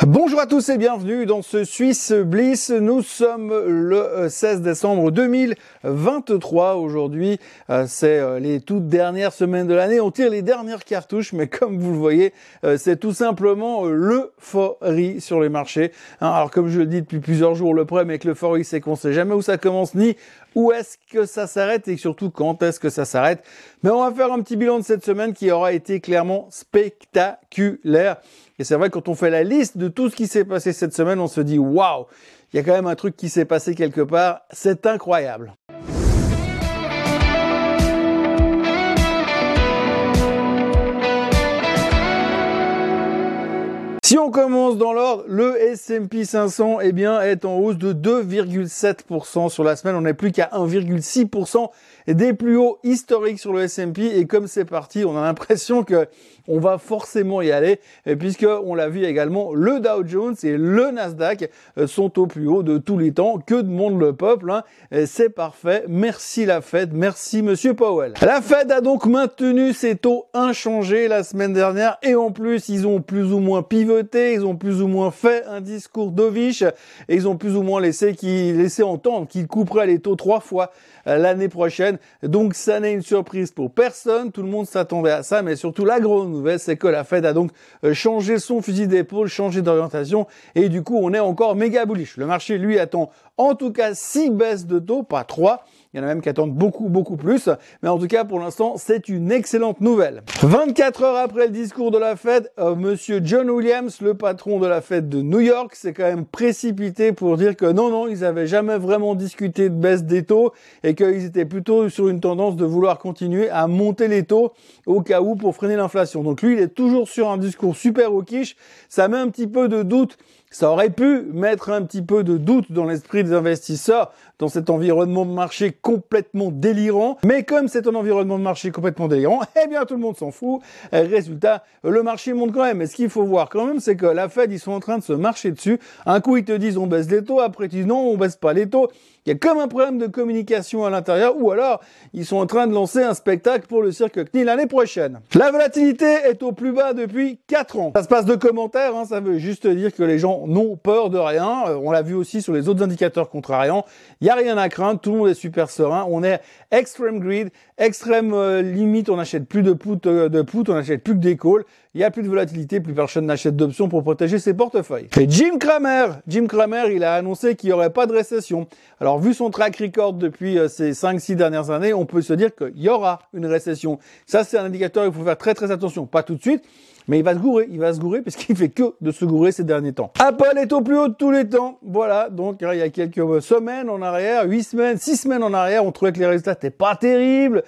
Bonjour à tous et bienvenue dans ce Suisse Bliss. Nous sommes le 16 euh, décembre 2023. Aujourd'hui, euh, c'est euh, les toutes dernières semaines de l'année. On tire les dernières cartouches, mais comme vous le voyez, c'est tout simplement l'euphorie sur les marchés. Hein, alors comme je le dis depuis plusieurs jours, le problème avec l'euphorie, c'est qu'on sait jamais où ça commence ni où est-ce que ça s'arrête et surtout quand est-ce que ça s'arrête. Mais on va faire un petit bilan de cette semaine qui aura été clairement spectaculaire. Et c'est vrai, quand on fait la liste de tout ce qui s'est passé cette semaine, on se dit, waouh, il y a quand même un truc qui s'est passé quelque part. C'est incroyable. Si on commence dans l'ordre, le S&P 500 eh bien, est en hausse de 2,7% sur la semaine. On n'est plus qu'à 1,6% des plus hauts historiques sur le S&P. Et comme c'est parti, on a l'impression que on va forcément y aller, puisque on l'a vu également, le Dow Jones et le Nasdaq euh, sont au plus haut de tous les temps. Que demande le peuple hein C'est parfait. Merci la Fed, merci Monsieur Powell. La Fed a donc maintenu ses taux inchangés la semaine dernière, et en plus ils ont plus ou moins pivoté, ils ont plus ou moins fait un discours dovish, et ils ont plus ou moins laissé, qui, laissé entendre qu'ils couperaient les taux trois fois euh, l'année prochaine. Donc ça n'est une surprise pour personne, tout le monde s'attendait à ça, mais surtout la grande nouvelle, c'est que la Fed a donc euh, changé son fusil d'épaule, changé d'orientation, et du coup on est encore méga bullish. Le marché, lui, attend en tout cas six baisses de taux, pas trois. Il y en a même qui attendent beaucoup, beaucoup plus. Mais en tout cas, pour l'instant, c'est une excellente nouvelle. 24 heures après le discours de la Fed, euh, monsieur John Williams, le patron de la Fed de New York, s'est quand même précipité pour dire que non, non, ils avaient jamais vraiment discuté de baisse des taux et qu'ils étaient plutôt sur une tendance de vouloir continuer à monter les taux au cas où pour freiner l'inflation. Donc lui, il est toujours sur un discours super au quiche. Ça met un petit peu de doute ça aurait pu mettre un petit peu de doute dans l'esprit des investisseurs dans cet environnement de marché complètement délirant. Mais comme c'est un environnement de marché complètement délirant, eh bien tout le monde s'en fout. Résultat, le marché monte quand même. Et ce qu'il faut voir quand même, c'est que la Fed, ils sont en train de se marcher dessus. Un coup, ils te disent on baisse les taux, après ils disent non, on baisse pas les taux. Il y a comme un problème de communication à l'intérieur, ou alors ils sont en train de lancer un spectacle pour le cirque CNI l'année prochaine. La volatilité est au plus bas depuis 4 ans. Ça se passe de commentaires, hein, ça veut juste dire que les gens n'ont peur de rien. Euh, on l'a vu aussi sur les autres indicateurs contrariants. Il n'y a rien à craindre, tout le monde est super serein. On est extreme greed, extrême euh, limite, on n'achète plus de put, euh, de put, on n'achète plus que des calls. Il n'y a plus de volatilité, plus personne n'achète d'options pour protéger ses portefeuilles. Et Jim Cramer, Jim Cramer, il a annoncé qu'il n'y aurait pas de récession. Alors vu son track record depuis euh, ces 5-6 dernières années, on peut se dire qu'il y aura une récession. Ça c'est un indicateur, il faut faire très très attention. Pas tout de suite, mais il va se gourer, il va se gourer puisqu'il fait que de se gourer ces derniers temps. Apple est au plus haut de tous les temps. Voilà, donc il y a quelques semaines en arrière, 8 semaines, 6 semaines en arrière, on trouvait que les résultats n'étaient pas terribles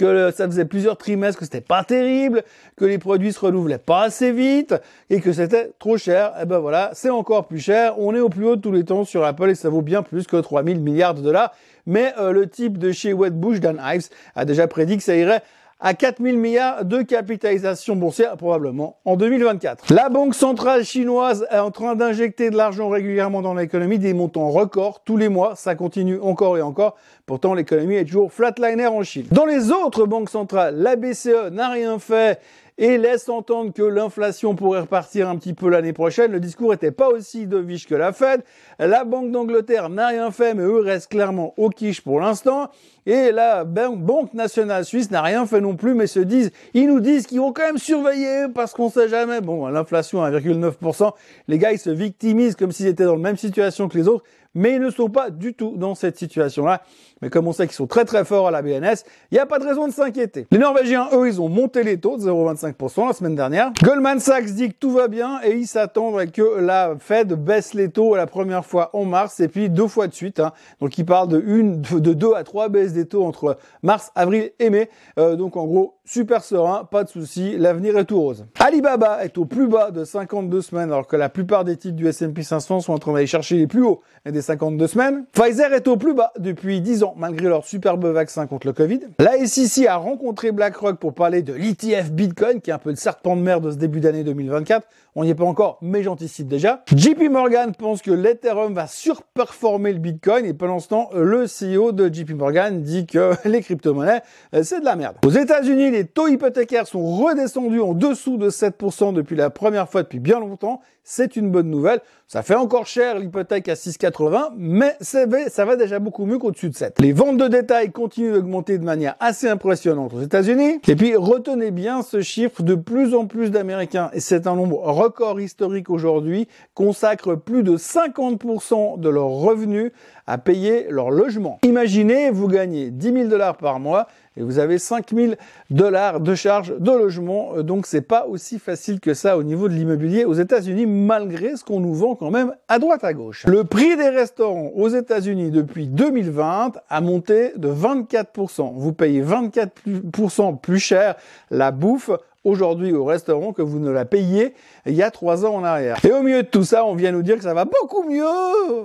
que ça faisait plusieurs trimestres que c'était pas terrible, que les produits se renouvelaient pas assez vite et que c'était trop cher. Et eh ben voilà, c'est encore plus cher. On est au plus haut de tous les temps sur Apple et ça vaut bien plus que 3000 milliards de dollars. Mais euh, le type de chez Wedbush, Dan Ives, a déjà prédit que ça irait à 4 000 milliards de capitalisation boursière probablement en 2024. La banque centrale chinoise est en train d'injecter de l'argent régulièrement dans l'économie, des montants records tous les mois, ça continue encore et encore. Pourtant l'économie est toujours flatliner en Chine. Dans les autres banques centrales, la BCE n'a rien fait et laisse entendre que l'inflation pourrait repartir un petit peu l'année prochaine. Le discours n'était pas aussi dovish que la Fed. La Banque d'Angleterre n'a rien fait, mais eux restent clairement au quiche pour l'instant. Et la Banque nationale suisse n'a rien fait non plus, mais se disent, ils nous disent qu'ils vont quand même surveiller parce qu'on sait jamais. Bon, l'inflation à 1,9%, les gars, ils se victimisent comme s'ils étaient dans la même situation que les autres mais ils ne sont pas du tout dans cette situation-là. Mais comme on sait qu'ils sont très très forts à la BNS, il n'y a pas de raison de s'inquiéter. Les Norvégiens, eux, ils ont monté les taux de 0,25% la semaine dernière. Goldman Sachs dit que tout va bien et ils s'attendent que la Fed baisse les taux la première fois en mars et puis deux fois de suite. Hein. Donc ils parlent de une, de deux à trois baisses des taux entre mars, avril et mai. Euh, donc en gros, super serein, pas de souci, l'avenir est tout rose. Alibaba est au plus bas de 52 semaines alors que la plupart des titres du S&P 500 sont en train d'aller chercher les plus hauts des 52 semaines. Pfizer est au plus bas depuis 10 ans malgré leur superbe vaccin contre le Covid. La SEC a rencontré BlackRock pour parler de l'ETF Bitcoin qui est un peu le serpent de mer de ce début d'année 2024. On n'y est pas encore, mais j'anticipe déjà. JP Morgan pense que l'Ethereum va surperformer le Bitcoin et pendant ce temps, le CEO de JP Morgan dit que les crypto-monnaies, euh, c'est de la merde. Aux États-Unis, les taux hypothécaires sont redescendus en dessous de 7% depuis la première fois depuis bien longtemps. C'est une bonne nouvelle. Ça fait encore cher l'hypothèque à 6,80, mais ça va déjà beaucoup mieux qu'au-dessus de 7. Les ventes de détail continuent d'augmenter de manière assez impressionnante aux États-Unis. Et puis retenez bien ce chiffre, de plus en plus d'Américains, et c'est un nombre record historique aujourd'hui, consacrent plus de 50% de leurs revenus à payer leur logement. Imaginez, vous gagnez 10 000 dollars par mois et vous avez 5 000 dollars de charges de logement. Euh, donc c'est pas aussi facile que ça au niveau de l'immobilier aux États-Unis, malgré ce qu'on nous vend quand même à droite à gauche. Le prix des restaurants aux États-Unis depuis 2020 a monté de 24%. Vous payez 24% plus cher la bouffe aujourd'hui au restaurant que vous ne la payiez il y a trois ans en arrière. Et au milieu de tout ça, on vient nous dire que ça va beaucoup mieux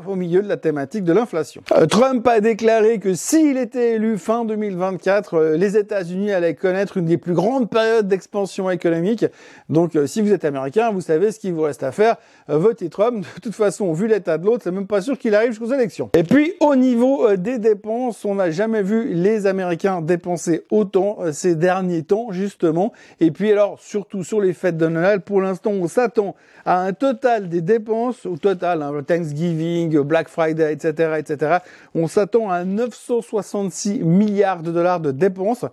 au milieu de la thématique de l'inflation. Euh, Trump a déclaré que s'il était élu fin 2024, euh, les États-Unis allaient connaître une des plus grandes périodes d'expansion économique. Donc euh, si vous êtes américain, vous savez ce qu'il vous reste à faire, votez Trump. De toute façon, vu l'état de l'autre, c'est même pas sûr qu'il arrive jusqu'aux élections. Et puis au niveau des dépenses, on n'a jamais vu les Américains dépenser autant ces derniers temps justement. Et puis alors surtout sur les fêtes de Noël, pour l'instant on s'attend à un total des dépenses, au total, hein, Thanksgiving, Black Friday, etc., etc., on s'attend à 966 milliards de dollars de dépenses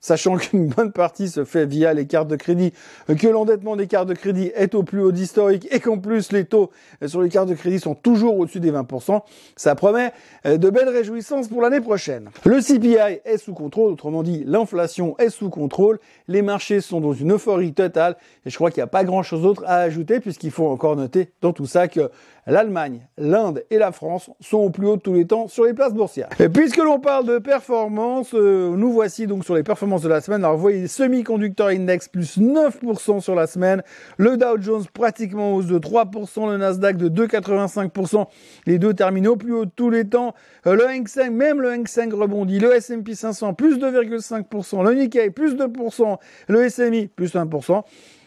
sachant qu'une bonne partie se fait via les cartes de crédit, que l'endettement des cartes de crédit est au plus haut d'historique et qu'en plus les taux sur les cartes de crédit sont toujours au-dessus des 20%, ça promet euh, de belles réjouissances pour l'année prochaine. Le CPI est sous contrôle, autrement dit l'inflation est sous contrôle, les marchés sont dans une euphorie totale et je crois qu'il n'y a pas grand-chose d'autre à ajouter puisqu'il faut encore noter dans tout ça que l'Allemagne, l'Inde et la France sont au plus haut de tous les temps sur les places boursières. Et puisque l'on parle de performance, euh, nous voici donc sur les performances de la semaine. Alors vous voyez, semi-conducteur index plus 9% sur la semaine, le Dow Jones pratiquement en hausse de 3%, le Nasdaq de 2,85%, les deux terminaux au plus haut de tous les temps, euh, le Hang Seng, même le Hang Seng rebondit, le S&P 500 plus 2,5%, le Nikkei plus 2%, le SMI plus 1%.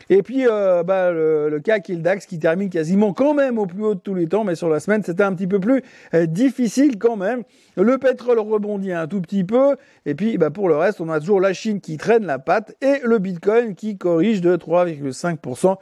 Et puis euh, bah, le, le CAC et le DAX qui termine quasiment quand même au plus haut de tous les temps, mais sur la semaine c'était un petit peu plus euh, difficile quand même. Le pétrole rebondit un tout petit peu, et puis bah, pour le reste on a toujours la Chine qui traîne la patte et le Bitcoin qui corrige de 3,5%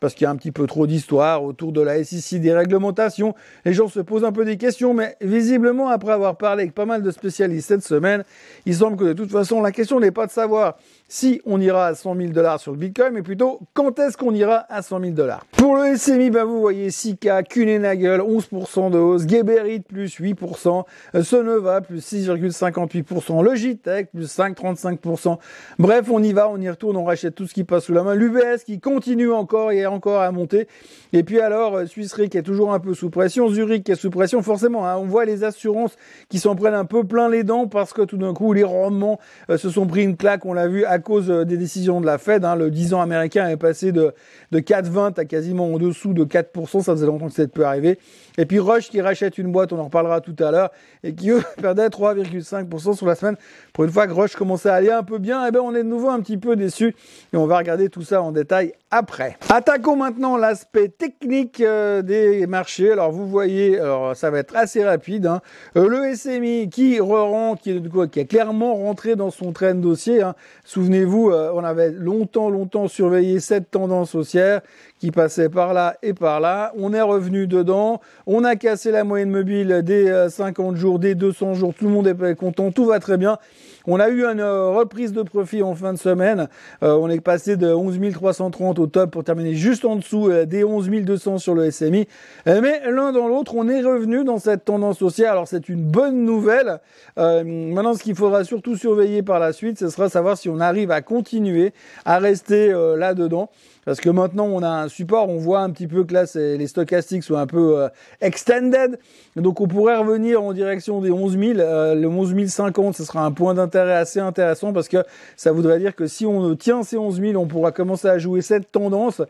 parce qu'il y a un petit peu trop d'histoire autour de la SEC, des réglementations. Les gens se posent un peu des questions, mais visiblement, après avoir parlé avec pas mal de spécialistes cette semaine, il semble que de toute façon, la question n'est pas de savoir si on ira à 100 000 dollars sur le Bitcoin, mais plutôt quand est-ce qu'on ira à 100 000 dollars. Pour le SMI, ben vous voyez Sika, Kunenagel, 11% de hausse, Geberit plus 8%, Sonova plus 6,58%, Logitech plus 5,35%. Bref, on y va, on y retourne, on rachète tout ce qui passe sous la main. L'UBS qui continue encore encore à monter. Et puis alors, euh, Suisse qui est toujours un peu sous pression, Zurich qui est sous pression, forcément, hein, on voit les assurances qui s'en prennent un peu plein les dents parce que tout d'un coup, les rendements euh, se sont pris une claque, on l'a vu, à cause euh, des décisions de la Fed. Hein, le 10 ans américain est passé de, de 4,20 à quasiment en dessous de 4%, ça faisait longtemps que ça peut arriver. Et puis Rush qui rachète une boîte, on en reparlera tout à l'heure, et qui eux perdait 3,5% sur la semaine. Pour une fois que Rush commençait à aller un peu bien, eh ben on est de nouveau un petit peu déçu et on va regarder tout ça en détail après. Attaquons maintenant l'aspect technique euh, des marchés. Alors vous voyez, alors ça va être assez rapide. Hein. Euh, le SMI qui re qui, qui est clairement rentré dans son train dossier. Hein. Souvenez-vous, euh, on avait longtemps, longtemps surveillé cette tendance haussière qui par là et par là. On est revenu dedans. On a cassé la moyenne mobile des 50 jours, des 200 jours. Tout le monde est content. Tout va très bien. On a eu une reprise de profit en fin de semaine. on est passé de 11 330 au top pour terminer juste en dessous euh, des 11 200 sur le SMI. Euh, mais l'un dans l'autre, on est revenu dans cette tendance haussière. Alors c'est une bonne nouvelle. Euh, maintenant, ce qu'il faudra surtout surveiller par la suite, ce sera savoir si on arrive à continuer à rester là-dedans. Parce que maintenant, on a un support, on voit un petit peu que là, les stochastiques sont un peu extended. Donc, on pourrait revenir en direction des 11 000. le 11 050, ce sera un point d'intérêt assez intéressant parce que ça voudrait dire que si on tient ces 11 000, on pourra commencer à jouer cette tendance.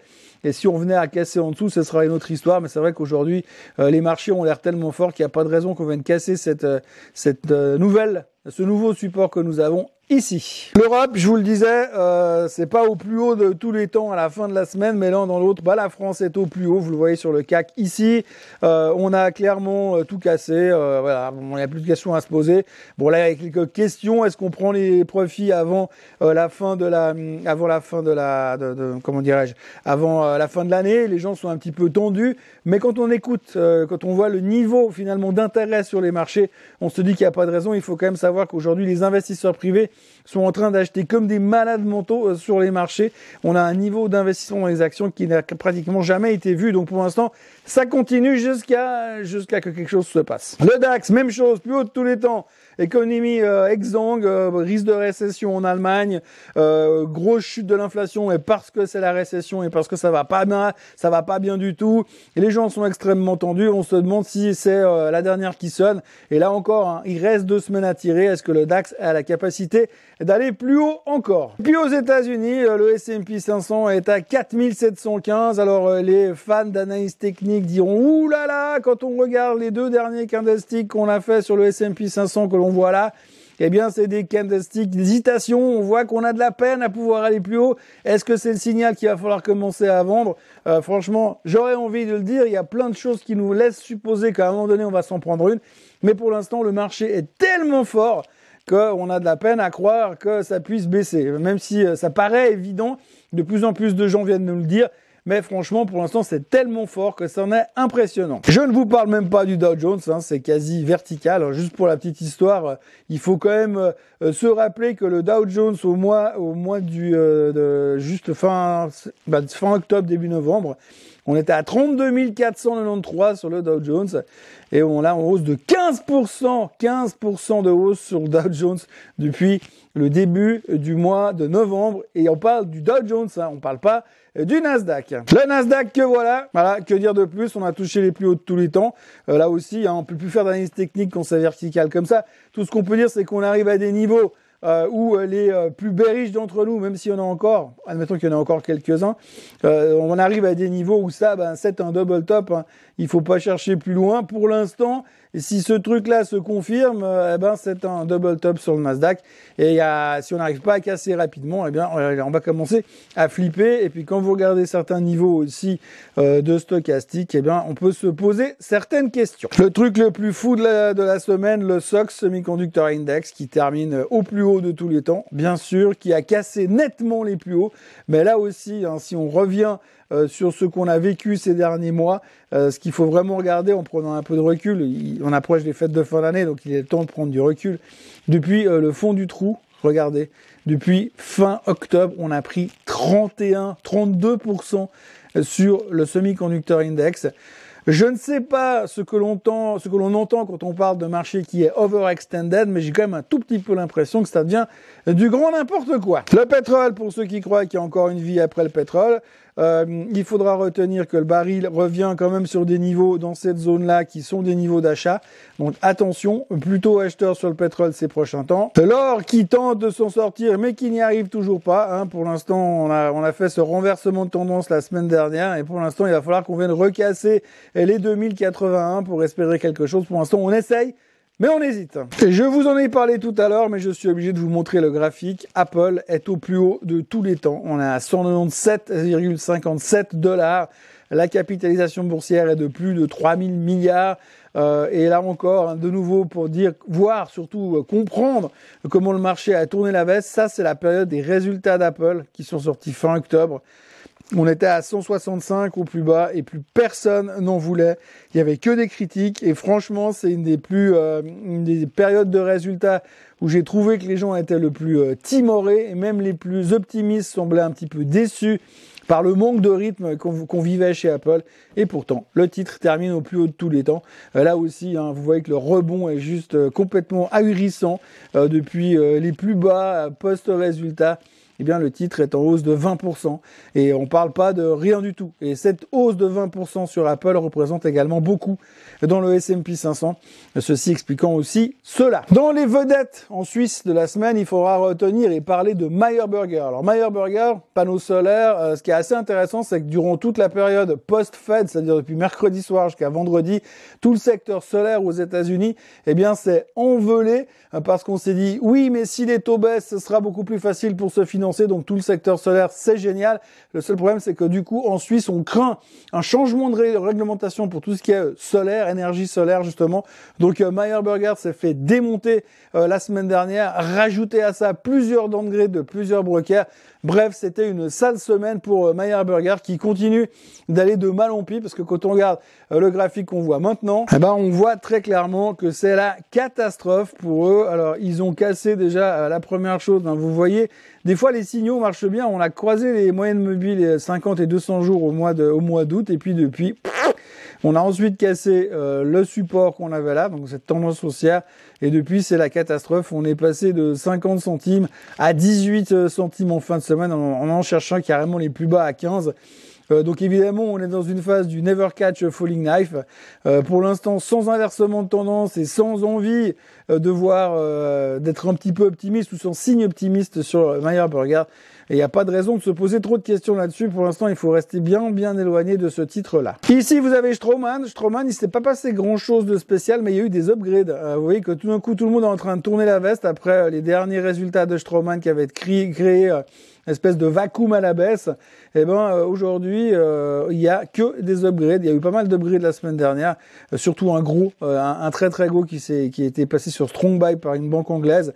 Et si on venait à casser en dessous, ce sera une autre histoire. Mais c'est vrai qu'aujourd'hui, euh, les marchés ont l'air tellement forts qu'il n'y a pas de raison qu'on vienne casser cette, euh, cette euh, nouvelle, ce nouveau support que nous avons ici. L'Europe, je vous le disais, euh, c'est pas au plus haut de tous les temps à la fin de la semaine, mais l'un dans l'autre, bah, la France est au plus haut. Vous le voyez sur le CAC ici. Euh, on a clairement euh, tout cassé. Euh, voilà, il n'y a plus de questions à se poser. Bon là, il y a quelques questions. Est-ce qu'on prend les profits avant la fin de la, avant la fin de la, de, de, comment dirais-je, avant la fin de l'année? Les gens sont un petit peu tendus, mais quand on écoute, quand on voit le niveau finalement d'intérêt sur les marchés, on se dit qu'il n'y a pas de raison. Il faut quand même savoir qu'aujourd'hui, les investisseurs privés sont en train d'acheter comme des malades mentaux euh, sur les marchés. On a un niveau d'investissement dans les actions qui n'a pratiquement jamais été vu. Donc pour l'instant, ça continue jusqu'à jusqu'à que quelque chose se passe. Le DAX, même chose, plus haut de tous les temps économie euh, exsangue, euh, risque de récession en Allemagne, euh, grosse chute de l'inflation et parce que c'est la récession et parce que ça va pas bien, ça va pas bien du tout. Et les gens sont extrêmement tendus. On se demande si c'est euh, la dernière qui sonne. Et là encore, hein, il reste deux semaines à tirer. Est-ce que le DAX a la capacité d'aller plus haut encore? Puis aux États-Unis, le S&P 500 est à 4715. Alors les fans d'analyse technique diront ouh là là quand on regarde les deux derniers candlesticks qu'on a fait sur le S&P 500 que l'on voit là, eh bien, c'est des candlesticks d'hésitation. On voit qu'on a de la peine à pouvoir aller plus haut. Est-ce que c'est le signal qu'il va falloir commencer à vendre? Euh, Franchement, j'aurais envie de le dire. Il y a plein de choses qui nous laissent supposer qu'à un moment donné, on va s'en prendre une. Mais pour l'instant, le marché est tellement fort qu'on a de la peine à croire que ça puisse baisser. Même si euh, ça paraît évident, de plus en plus de gens viennent nous le dire mais franchement, pour l'instant, c'est tellement fort que ça en est impressionnant. Je ne vous parle même pas du Dow Jones, hein, c'est quasi vertical. Juste pour la petite histoire, euh, il faut quand même euh, se rappeler que le Dow Jones au mois, au mois du, euh, de, juste fin, bah, fin octobre, début novembre, on était à 32 493 sur le Dow Jones et on a en hausse de 15%, 15% de hausse sur le Dow Jones depuis le début du mois de novembre. Et on parle du Dow Jones, hein, on parle pas du Nasdaq. Le Nasdaq que voilà, voilà, que dire de plus? On a touché les plus hauts de tous les temps. Euh, là aussi, hein, on peut plus faire d'analyse technique quand c'est vertical comme ça. Tout ce qu'on peut dire, c'est qu'on arrive à des niveaux euh, où euh, les euh, plus berriches d'entre nous, même s'il y en a encore, admettons qu'il y en a encore quelques-uns, on arrive à des niveaux où ça, ben, c'est un double top. Hein. Il faut pas chercher plus loin. Pour l'instant, si ce truc-là se confirme, eh ben, c'est un double top sur le Nasdaq. Et y a, si on n'arrive pas à casser rapidement, eh bien, on va commencer à flipper. Et puis, quand vous regardez certains niveaux aussi de stochastique, eh bien, on peut se poser certaines questions. Le truc le plus fou de la, de la semaine, le SOX Semiconductor Index, qui termine au plus haut de tous les temps, bien sûr, qui a cassé nettement les plus hauts. Mais là aussi, hein, si on revient euh, sur ce qu'on a vécu ces derniers mois, euh, ce qu'il faut vraiment regarder en prenant un peu de recul, on approche des fêtes de fin d'année, donc il est temps de prendre du recul. Depuis euh, le fond du trou, regardez, depuis fin octobre, on a pris 31, 32% sur le semi-conducteur index. Je ne sais pas ce que l'on entend, ce que l'on entend quand on parle de marché qui est overextended, mais j'ai quand même un tout petit peu l'impression que ça devient du grand n'importe quoi. Le pétrole, pour ceux qui croient qu'il y a encore une vie après le pétrole, euh, il faudra retenir que le baril revient quand même sur des niveaux dans cette zone-là qui sont des niveaux d'achat. Donc attention, plutôt acheteur sur le pétrole ces prochains temps. L'or qui tente de s'en sortir mais qui n'y arrive toujours pas. Hein. Pour l'instant, on a, on a fait ce renversement de tendance la semaine dernière et pour l'instant, il va falloir qu'on vienne recasser les 2081 pour espérer quelque chose. Pour l'instant, on essaye. Mais on hésite. Je vous en ai parlé tout à l'heure, mais je suis obligé de vous montrer le graphique. Apple est au plus haut de tous les temps. On est à 197,57 dollars. La capitalisation boursière est de plus de 3000 milliards. Euh, et là encore, hein, de nouveau, pour dire, voir, surtout euh, comprendre comment le marché a tourné la veste, ça c'est la période des résultats d'Apple qui sont sortis fin octobre. On était à 165 au plus bas et plus personne n'en voulait. Il y avait que des critiques et franchement, c'est une des plus euh, des périodes de résultats où j'ai trouvé que les gens étaient le plus euh, timorés et même les plus optimistes semblaient un petit peu déçus par le manque de rythme qu'on vivait chez Apple. Et pourtant, le titre termine au plus haut de tous les temps. Euh, là aussi, hein, vous voyez que le rebond est juste complètement ahurissant depuis les plus bas post-résultats eh bien le titre est en hausse de 20%. Et on parle pas de rien du tout. Et cette hausse de 20% sur Apple représente également beaucoup dans le S&P 500. Ceci expliquant aussi cela. Dans les vedettes en Suisse de la semaine, il faudra retenir et parler de Meyer Burger. Alors Meyer Burger, panneau solaire, euh, ce qui est assez intéressant, c'est que durant toute la période post-Fed, c'est-à-dire depuis mercredi soir jusqu'à vendredi, tout le secteur solaire aux États-Unis, eh bien, c'est envolé euh, parce qu'on s'est dit, oui, mais si les taux baissent, ce sera beaucoup plus facile pour se financer. Donc, tout le secteur solaire, c'est génial. Le seul problème, c'est que du coup, en Suisse, on craint un changement de réglementation pour tout ce qui est solaire, énergie solaire, justement. Donc, euh, Meyer Burger s'est fait démonter euh, la semaine dernière, rajouter à ça plusieurs downgrades de plusieurs brokers. Bref, c'était une sale semaine pour Meyer Burger qui continue d'aller de mal en pis parce que quand on regarde le graphique qu'on voit maintenant, eh ben, on voit très clairement que c'est la catastrophe pour eux. Alors, ils ont cassé déjà euh, la première chose. Vous voyez, des fois, les signaux marchent bien. On a croisé les moyennes mobiles 50 et 200 jours au mois de, au mois d'août. Et puis, depuis, on a ensuite cassé euh, le support qu'on avait là, donc cette tendance haussière. Et depuis, c'est la catastrophe. On est passé de 50 centimes à 18 euh, centimes en fin de semaine en en, cherchant carrément les plus bas à 15. Euh, donc évidemment, on est dans une phase du never catch falling knife. Euh, pour l'instant, sans inversement de tendance et sans envie euh, de voir d'être un petit peu optimiste ou sans signe optimiste sur Meyer Burger. Et il n'y a pas de raison de se poser trop de questions là-dessus. Pour l'instant, il faut rester bien, bien éloigné de ce titre-là. Ici, vous avez Strowman. Strowman, il s'est pas passé grand-chose de spécial, mais il y a eu des upgrades. vous voyez que tout d'un coup, tout le monde est en train de tourner la veste après les derniers résultats de Strowman qui avaient été créés espèce de vacuum à la baisse, eh ben euh, aujourd'hui euh, il y a que des upgrades. Il y a eu pas mal d'upgrades la semaine dernière, euh, surtout un gros, un, très très gros qui s'est qui a été passé sur Strong Buy par une banque anglaise.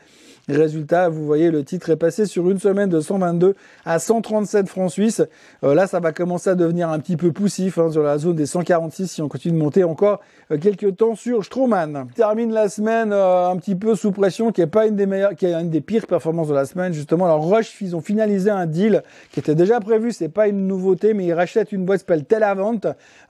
Résultat, vous voyez, le titre est passé sur une semaine de 122 à 137 francs suisses. Euh, là, ça va commencer à devenir un petit peu poussif hein, sur la zone des 146 si on continue de monter encore euh, quelques temps sur Stroman. Termine la semaine euh, un petit peu sous pression, qui est pas une des meilleures, qui est une des pires performances de la semaine justement. Alors Rush, ils ont finalisé un deal qui était déjà prévu. C'est pas une nouveauté, mais ils rachètent une boîte qui s'appelle Telavant.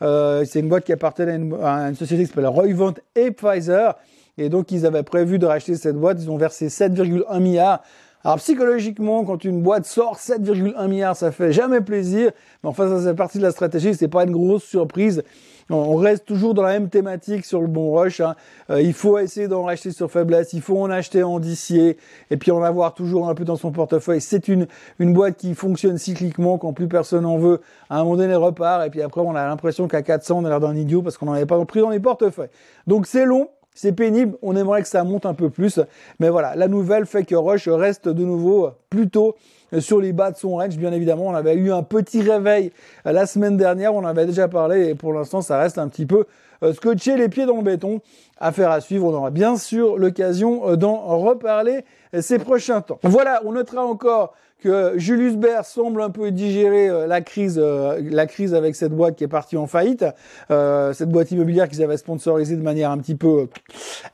c'est une boîte qui appartient à une, à une société qui s'appelle Roivant et Pfizer. Et donc, ils avaient prévu de racheter cette boîte. Ils ont versé 7,1 milliards. Alors psychologiquement, quand une boîte sort 7,1 milliards, ça fait jamais plaisir. Mais enfin, ça c'est partie de la stratégie. C'est pas une grosse surprise. On reste toujours dans la même thématique sur le bon rush. Hein. Euh, il faut essayer d'en racheter sur faiblesse. Il faut en acheter en dicier et puis en avoir toujours un peu dans son portefeuille. C'est une une boîte qui fonctionne cycliquement quand plus personne en veut. À un moment donné, repart et puis après on a l'impression qu'à 400 on a l'air d'un idiot parce qu'on n'en avait pas pris dans les portefeuilles. Donc c'est long. C'est pénible, on aimerait que ça monte un peu plus, mais voilà, la nouvelle fait que Rush reste de nouveau plutôt sur les bas de son range, bien évidemment. On avait eu un petit réveil la semaine dernière, on en avait déjà parlé, et pour l'instant, ça reste un petit peu euh, scotché les pieds dans le béton. Affaire à suivre, on aura bien sûr l'occasion euh, d'en reparler ces prochains temps. Voilà, on notera encore que Julius Baer semble un peu digérer euh, la crise, euh, la crise avec cette boîte qui est partie en faillite, euh, cette boîte immobilière qu'ils avaient sponsorisée de manière un petit peu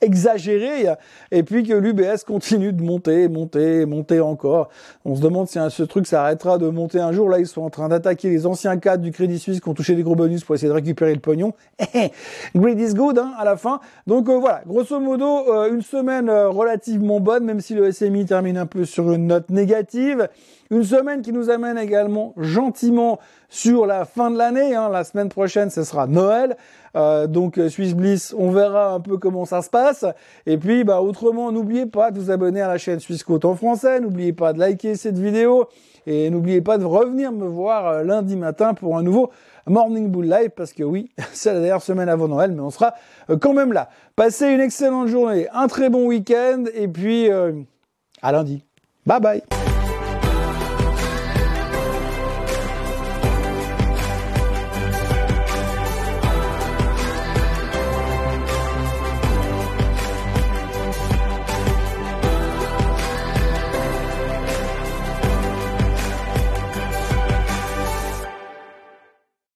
exagérée, et puis que l'UBS continue de monter, monter, monter encore. On se demande si ce truc s'arrêtera de monter un jour. Là, ils sont en train d'attaquer les anciens cadres du Crédit Suisse qui ont touché des gros bonus pour essayer de récupérer le pognon. Greed is good hein, à la fin. Donc voilà, grosso modo, une semaine relativement bonne, même si le SMI termine un peu sur une note négative. Une semaine qui nous amène également gentiment sur la fin de l'année. Hein. La semaine prochaine, ce sera Noël. Euh, donc euh, Swiss Bliss, on verra un peu comment ça se passe. Et puis, bah, autrement, n'oubliez pas de vous abonner à la chaîne Suisse Côte en français. N'oubliez pas de liker cette vidéo. Et n'oubliez pas de revenir me voir euh, lundi matin pour un nouveau Morning Bull Live parce que oui, c'est la dernière semaine avant Noël, mais on sera quand même là. Passez une excellente journée, un très bon week-end et puis à lundi. Bye bye